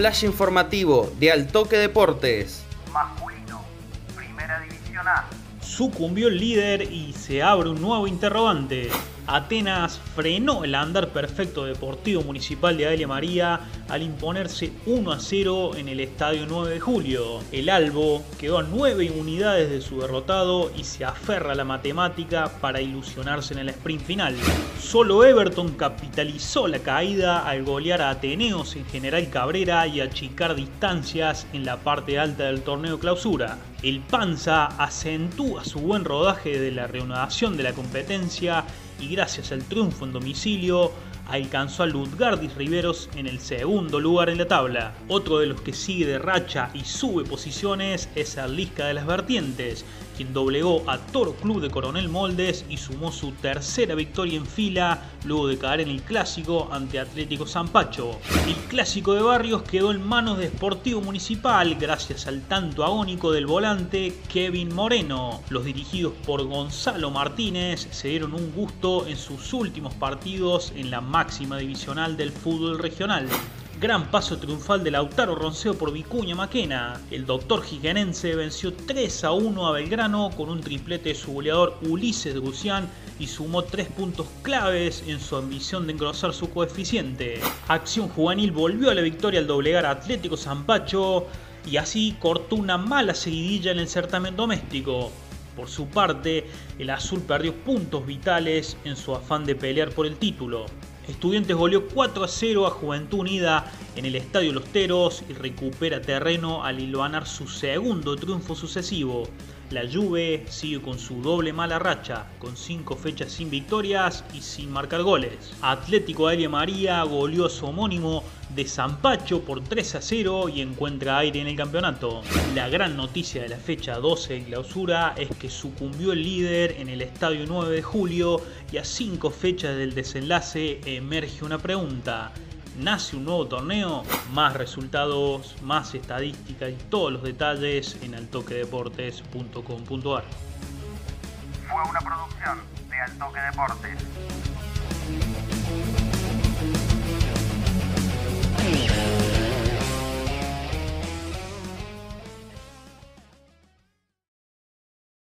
flash informativo de Altoque Deportes. Masculino, Primera División A. Sucumbió el líder y se abre un nuevo interrogante. Atenas frenó el andar perfecto Deportivo Municipal de Adelia María al imponerse 1 a 0 en el Estadio 9 de Julio. El Albo quedó a 9 unidades de su derrotado y se aferra a la matemática para ilusionarse en el sprint final. Solo Everton capitalizó la caída al golear a Ateneos en General Cabrera y achicar distancias en la parte alta del torneo clausura. El Panza acentúa su buen rodaje de la reanudación de la competencia y gracias al triunfo en domicilio alcanzó a Ludgardis Riveros en el segundo lugar en la tabla. Otro de los que sigue de racha y sube posiciones es Arlisca de las Vertientes, quien doblegó a Toro Club de Coronel Moldes y sumó su tercera victoria en fila luego de caer en el clásico ante Atlético Zampacho. El clásico de Barrios quedó en manos de Sportivo Municipal gracias al tanto agónico del volante Kevin Moreno. Los dirigidos por Gonzalo Martínez se dieron un gusto en sus últimos partidos en la máxima divisional del fútbol regional. Gran paso triunfal de Lautaro Ronceo por Vicuña Maquena. El doctor jiquenense venció 3 a 1 a Belgrano con un triplete de su goleador Ulises Gucián y sumó 3 puntos claves en su ambición de engrosar su coeficiente. Acción Juvenil volvió a la victoria al doblegar a Atlético Zampacho y así cortó una mala seguidilla en el certamen doméstico. Por su parte, el azul perdió puntos vitales en su afán de pelear por el título. Estudiantes goleó 4 a 0 a Juventud Unida en el Estadio Los Teros y recupera terreno al hilvanar su segundo triunfo sucesivo. La Juve sigue con su doble mala racha, con 5 fechas sin victorias y sin marcar goles. Atlético de Aria María goleó a su homónimo de Zampacho por 3 a 0 y encuentra aire en el campeonato. La gran noticia de la fecha 12 de clausura es que sucumbió el líder en el estadio 9 de julio y a 5 fechas del desenlace emerge una pregunta. ¿Nace un nuevo torneo? Más resultados, más estadística y todos los detalles en altoquedeportes.com.ar. Fue una producción de Altoque Deportes.